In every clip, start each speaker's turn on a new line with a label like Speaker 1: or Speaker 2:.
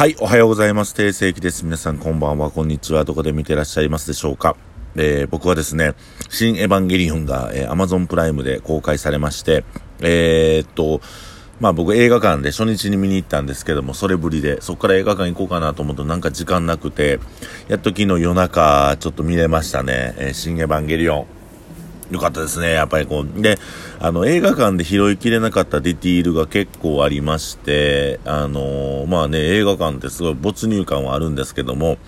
Speaker 1: はい、おはようございます。定世紀です。皆さんこんばんは、こんにちは。どこで見てらっしゃいますでしょうか。えー、僕はですね、新エヴァンゲリオンが、えー、Amazon プライムで公開されまして、えー、っと、まあ僕映画館で初日に見に行ったんですけども、それぶりで、そこから映画館行こうかなと思うとなんか時間なくて、やっと昨日夜中ちょっと見れましたね。えー、新エヴァンゲリオン。よかったですね、やっぱりこう。で、あの、映画館で拾いきれなかったディティールが結構ありまして、あのー、まあね、映画館ってすごい没入感はあるんですけども、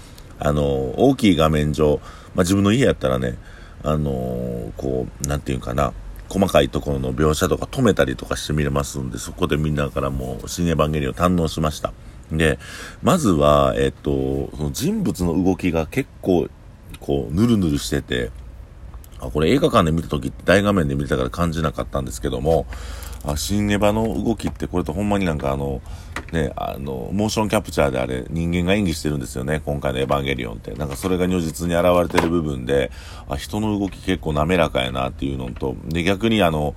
Speaker 1: あのー、大きい画面上、まあ自分の家やったらね、あのー、こう、なんていうかな、細かいところの描写とか止めたりとかして見れますんで、そこでみんなからもう、新エヴァンゲリオン堪能しました。で、まずは、えっと、その人物の動きが結構、こう、ぬるぬるしてて、これ映画館で見た時って大画面で見てたから感じなかったんですけども、あ、新ネバの動きってこれとほんまになんかあの、ね、あの、モーションキャプチャーであれ、人間が演技してるんですよね、今回のエヴァンゲリオンって。なんかそれが如実に現れてる部分で、あ、人の動き結構滑らかやなっていうのと、で、逆にあの、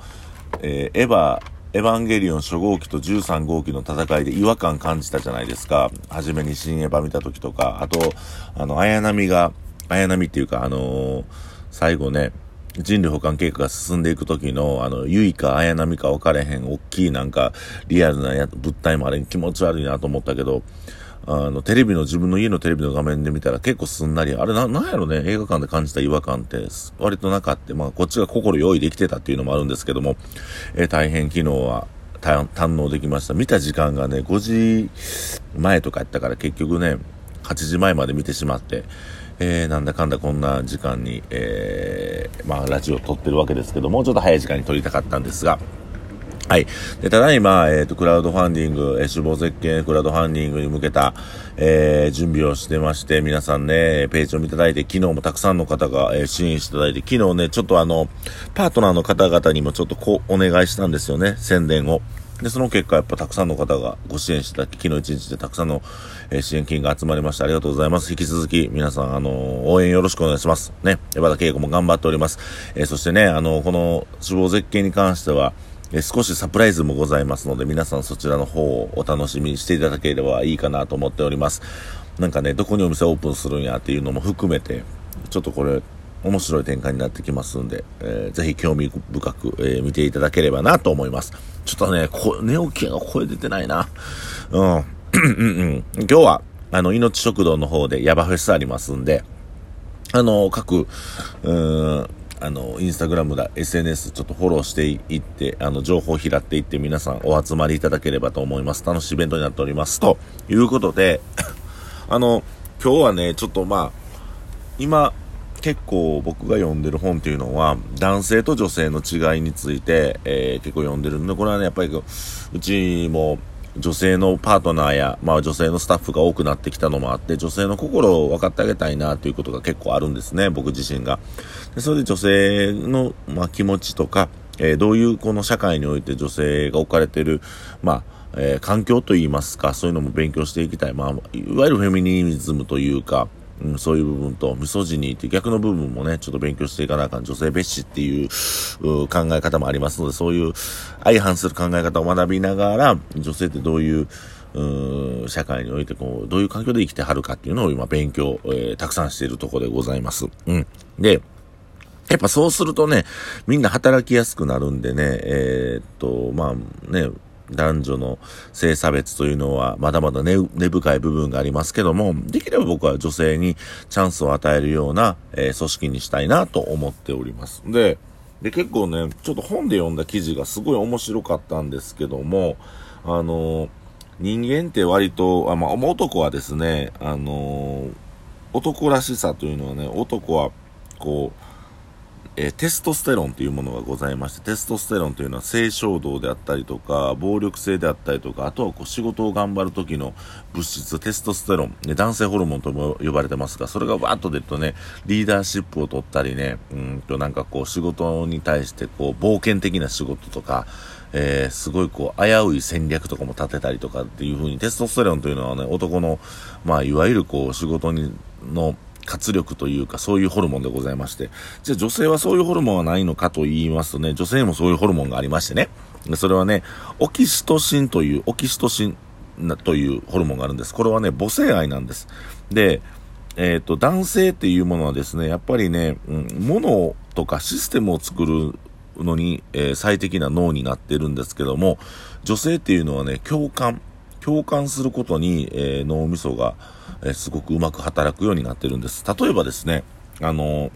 Speaker 1: えー、エヴァ、エヴァンゲリオン初号機と13号機の戦いで違和感感じたじゃないですか。初めに新エヴァ見た時とか、あと、あの、綾波が、綾波っていうか、あのー最後ね、人類保管計画が進んでいく時の、あの、ゆいか綾波か分かれへん、大きいなんか、リアルなや物体もあれ気持ち悪いなと思ったけど、あの、テレビの、自分の家のテレビの画面で見たら結構すんなり、あれな、なんやろね、映画館で感じた違和感って、割となかった。まあ、こっちが心用意できてたっていうのもあるんですけども、えー、大変昨日は、堪能できました。見た時間がね、5時前とかやったから結局ね、8時前まで見てしまって、えー、なんだかんだこんな時間に、えー、まあ、ラジオ撮ってるわけですけども、ちょっと早い時間に撮りたかったんですが、はい。で、ただいま、えっ、ー、と、クラウドファンディング、えー、死亡絶景クラウドファンディングに向けた、えー、準備をしてまして、皆さんね、ページを見ていただいて、昨日もたくさんの方が、えー、支援していただいて、昨日ね、ちょっとあの、パートナーの方々にもちょっとこう、お願いしたんですよね、宣伝を。で、その結果、やっぱたくさんの方がご支援してた、昨日一日でたくさんの、え、支援金が集まりました。ありがとうございます。引き続き、皆さん、あのー、応援よろしくお願いします。ね。山田恵子も頑張っております。えー、そしてね、あのこの死亡絶景に関しては、え少しサプライズもございますので、皆さんそちらの方をお楽しみにしていただければいいかなと思っております。なんかね、どこにお店オープンするんやっていうのも含めて、ちょっとこれ、面白い展開になってきますんで、えー、ぜひ興味深く、えー、見ていただければなと思います。ちょっとね、こ寝起きが声出てないな。うん。今日は、あの、命食堂の方でヤバフェスありますんで、あの、各、うーん、あの、インスタグラムだ、SNS ちょっとフォローしていって、あの、情報を拾っていって皆さんお集まりいただければと思います。楽しいイベントになっております。ということで、あの、今日はね、ちょっとまあ、今、結構僕が読んでる本っていうのは、男性と女性の違いについて、えー、結構読んでるんで、これはね、やっぱりうちも女性のパートナーや、まあ女性のスタッフが多くなってきたのもあって、女性の心を分かってあげたいなということが結構あるんですね、僕自身が。でそれで女性の、まあ、気持ちとか、えー、どういうこの社会において女性が置かれてる、まあ、えー、環境といいますか、そういうのも勉強していきたい。まあ、いわゆるフェミニズムというか、うん、そういう部分と、ミソジニーって逆の部分もね、ちょっと勉強していかなあかん。女性蔑視っていう考え方もありますので、そういう相反する考え方を学びながら、女性ってどういう、う社会においてこう、どういう環境で生きてはるかっていうのを今勉強、えー、たくさんしているところでございます。うん。で、やっぱそうするとね、みんな働きやすくなるんでね、えー、っと、まあね、男女の性差別というのはまだまだ根、深い部分がありますけども、できれば僕は女性にチャンスを与えるような、えー、組織にしたいなと思っております。で、で、結構ね、ちょっと本で読んだ記事がすごい面白かったんですけども、あのー、人間って割と、あまあ、男はですね、あのー、男らしさというのはね、男は、こう、えー、テストステロンというものがございまして、テストステロンというのは性衝動であったりとか、暴力性であったりとか、あとはこう仕事を頑張る時の物質、テストステロン、ね、男性ホルモンとも呼ばれてますが、それがバーッと出るとね、リーダーシップを取ったりね、うんとなんかこう仕事に対してこう冒険的な仕事とか、えー、すごいこう危うい戦略とかも立てたりとかっていう風にテストステロンというのはね、男の、まあいわゆるこう仕事にの活力というか、そういうホルモンでございまして。じゃあ女性はそういうホルモンはないのかと言いますとね、女性もそういうホルモンがありましてね。それはね、オキシトシンという、オキシトシン、というホルモンがあるんです。これはね、母性愛なんです。で、えっ、ー、と、男性っていうものはですね、やっぱりね、うん、物とかシステムを作るのに、えー、最適な脳になってるんですけども、女性っていうのはね、共感、共感することに、えー、脳みそが、え、すごくうまく働くようになってるんです。例えばですね、あの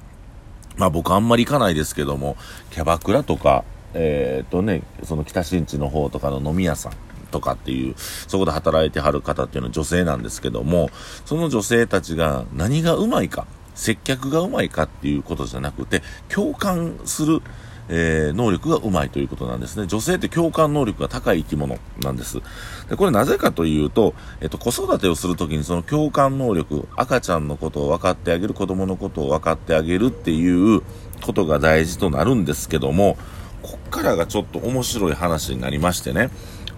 Speaker 1: まあ僕あんまり行かないですけども、キャバクラとか、えっとね、その北新地の方とかの飲み屋さん、とかっていう、そこで働いてはる方っていうのは女性なんですけども、その女性たちが何がうまいか、接客がうまいかっていうことじゃなくて、共感する、えー、能力がうまいということなんですね。女性って共感能力が高い生き物なんです。で、これなぜかというと、えっと、子育てをするときにその共感能力、赤ちゃんのことを分かってあげる、子供のことを分かってあげるっていうことが大事となるんですけども、こっからがちょっと面白い話になりましてね。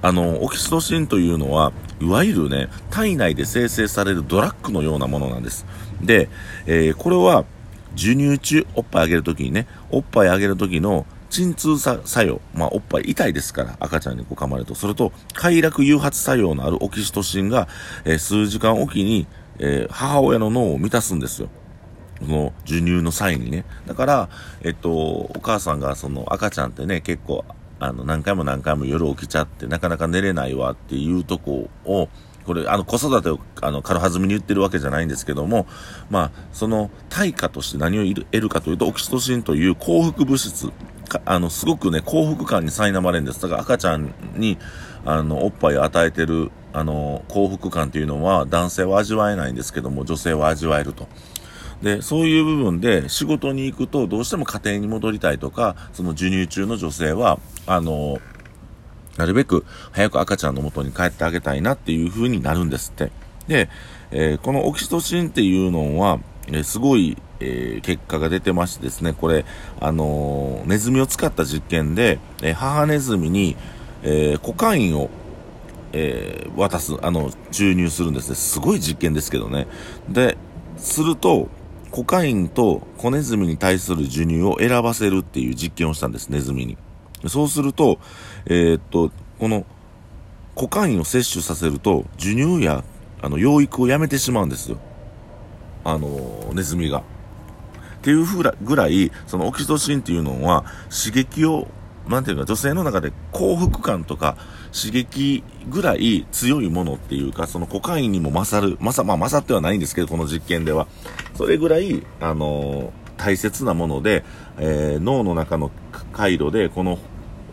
Speaker 1: あの、オキシトシンというのは、いわゆるね、体内で生成されるドラッグのようなものなんです。で、えー、これは、授乳中、おっぱいあげるときにね、おっぱいあげるときの鎮痛作用、まあ、おっぱい痛いですから、赤ちゃんにこう噛まれると、それと、快楽誘発作用のあるオキシトシンが、えー、数時間おきに、えー、母親の脳を満たすんですよ。その授乳の際にね。だから、えっと、お母さんがその赤ちゃんってね、結構あの、何回も何回も夜起きちゃって、なかなか寝れないわっていうとこを、これ、あの、子育てを、あの、軽はずみに言ってるわけじゃないんですけども、まあ、その対価として何を得るかというと、オキシトシンという幸福物質、あの、すごくね、幸福感に苛まれるんです。だから赤ちゃんに、あの、おっぱいを与えてる、あの、幸福感というのは男性は味わえないんですけども、女性は味わえると。で、そういう部分で仕事に行くとどうしても家庭に戻りたいとか、その授乳中の女性は、あの、なるべく早く赤ちゃんの元に帰ってあげたいなっていう風になるんですって。で、えー、このオキシトシンっていうのは、えー、すごい、えー、結果が出てましてですね、これ、あのネズミを使った実験で、え母ネズミに、えコカインをえ、渡す、あの、注入するんですね。すごい実験ですけどね。で、すると、コカインと子ネズミに対する授乳を選ばせるっていう実験をしたんです、ネズミに。そうすると、えー、っと、このコカインを摂取させると、授乳やあの養育をやめてしまうんですよ。あの、ネズミが。っていうふうぐらい、そのオキシトシンっていうのは刺激をなんていうか、女性の中で幸福感とか刺激ぐらい強いものっていうか、そのコカインにも勝る、まさ、まあ勝ってはないんですけど、この実験では。それぐらい、あのー、大切なもので、えー、脳の中の回路で、この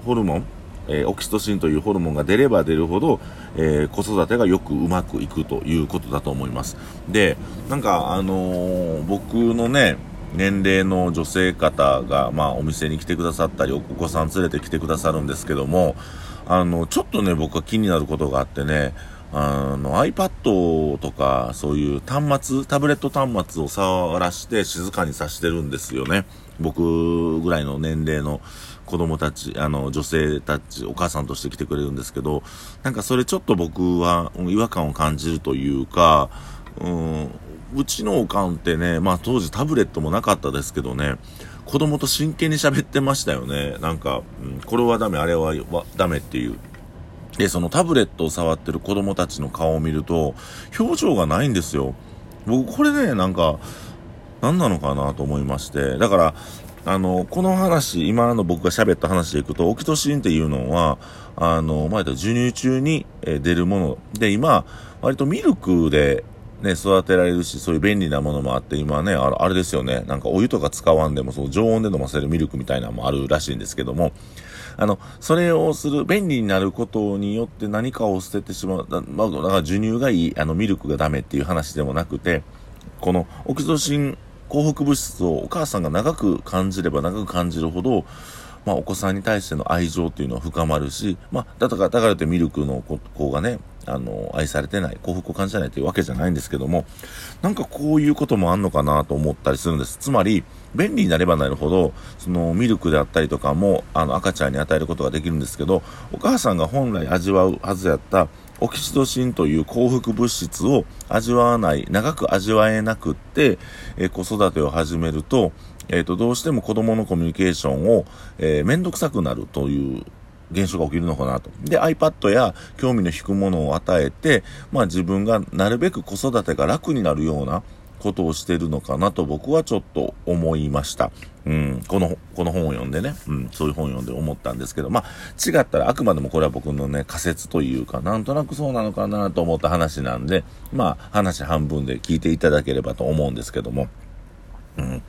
Speaker 1: ホルモン、えー、オキシトシンというホルモンが出れば出るほど、えー、子育てがよくうまくいくということだと思います。で、なんか、あの、僕のね、年齢の女性方が、まあ、お店に来てくださったり、お子さん連れて来てくださるんですけども、あの、ちょっとね、僕は気になることがあってね、あの、iPad とか、そういう端末、タブレット端末を触らして静かにさしてるんですよね。僕ぐらいの年齢の子供たち、あの、女性たち、お母さんとして来てくれるんですけど、なんかそれちょっと僕は違和感を感じるというか、うん、うちのおかんってね、まあ当時タブレットもなかったですけどね、子供と真剣に喋ってましたよね。なんか、うん、これはダメ、あれはダメっていう。で、そのタブレットを触ってる子供たちの顔を見ると、表情がないんですよ。僕、これね、なんか、何なのかなと思いまして。だから、あの、この話、今の僕が喋った話でいくと、オキトシンっていうのは、あの、前と授乳中に出るもの。で、今、割とミルクでね、育てられるし、そういう便利なものもあって、今ね、ああれですよね、なんかお湯とか使わんでも、その常温で飲ませるミルクみたいなのもあるらしいんですけども、あの、それをする、便利になることによって何かを捨ててしまう、だまあ、だから授乳がいい、あの、ミルクがダメっていう話でもなくて、このオキシトシン幸福物質をお母さんが長く感じれば長く感じるほど、まあ、お子さんに対しての愛情っていうのは深まるし、まあ、だから、だからってミルクの子がね、あの、愛されてない、幸福を感じないというわけじゃないんですけども、なんかこういうこともあんのかなと思ったりするんです。つまり、便利になればなるほど、そのミルクであったりとかも、あの、赤ちゃんに与えることができるんですけど、お母さんが本来味わうはずやったオキシトシンという幸福物質を味わわない、長く味わえなくって、えー、子育てを始めると、えっ、ー、と、どうしても子供のコミュニケーションを、えー、めんどくさくなるという現象が起きるのかなと。で、iPad や興味の引くものを与えて、まあ自分がなるべく子育てが楽になるようなことをしてるのかなと僕はちょっと思いました。うん、この、この本を読んでね、うん、そういう本を読んで思ったんですけど、まあ、違ったらあくまでもこれは僕のね、仮説というか、なんとなくそうなのかなと思った話なんで、まあ、話半分で聞いていただければと思うんですけども、うん。やっ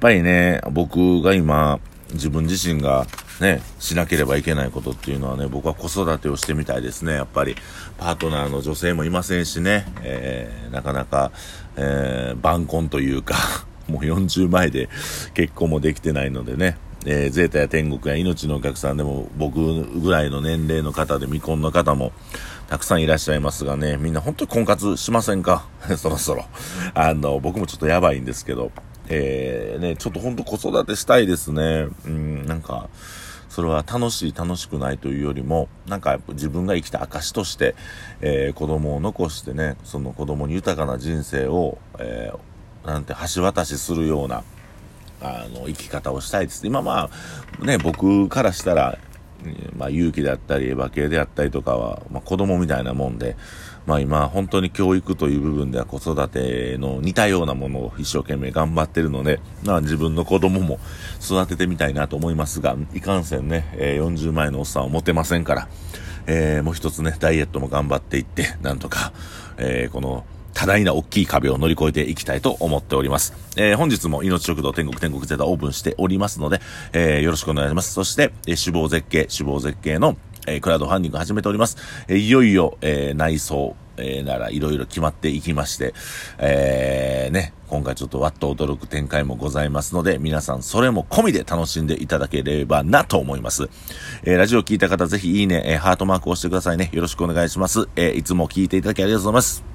Speaker 1: ぱりね、僕が今、自分自身がね、しなければいけないことっていうのはね、僕は子育てをしてみたいですね。やっぱり、パートナーの女性もいませんしね、えー、なかなか、えー、晩婚というか もう40前で結婚もできてないのでね、えー、ゼータや天国や命のお客さんでも僕ぐらいの年齢の方で未婚の方もたくさんいらっしゃいますがね、みんな本当に婚活しませんか？そろそろ。あの、僕もちょっとやばいんですけど、えー、ね、ちょっと本当子育てしたいですね。うん、なんか、それは楽しい楽しくないというよりも、なんか自分が生きた証として、えー、子供を残してね、その子供に豊かな人生を、えーなんて橋渡しするような、あの、生き方をしたいです。今まあ、ね、僕からしたら、まあ、勇気であったり、エヴァ系であったりとかは、まあ、子供みたいなもんで、まあ今、本当に教育という部分では子育ての似たようなものを一生懸命頑張ってるので、まあ自分の子供も育ててみたいなと思いますが、いかんせんね、え、40前のおっさんは持てませんから、えー、もう一つね、ダイエットも頑張っていって、なんとか、えー、この、多大な大きい壁を乗り越えていきたいと思っております。えー、本日も命食堂天国天国ゼタオープンしておりますので、えー、よろしくお願いします。そして、えー、死亡絶景、死亡絶景の、えー、クラウドファンディング始めております。え、いよいよ、え、内装、え、ならいろいろ決まっていきまして、えー、ね、今回ちょっとわっと驚く展開もございますので、皆さんそれも込みで楽しんでいただければなと思います。えー、ラジオ聞いた方ぜひいいね、えー、ハートマークを押してくださいね。よろしくお願いします。えー、いつも聞いていただきありがとうございます。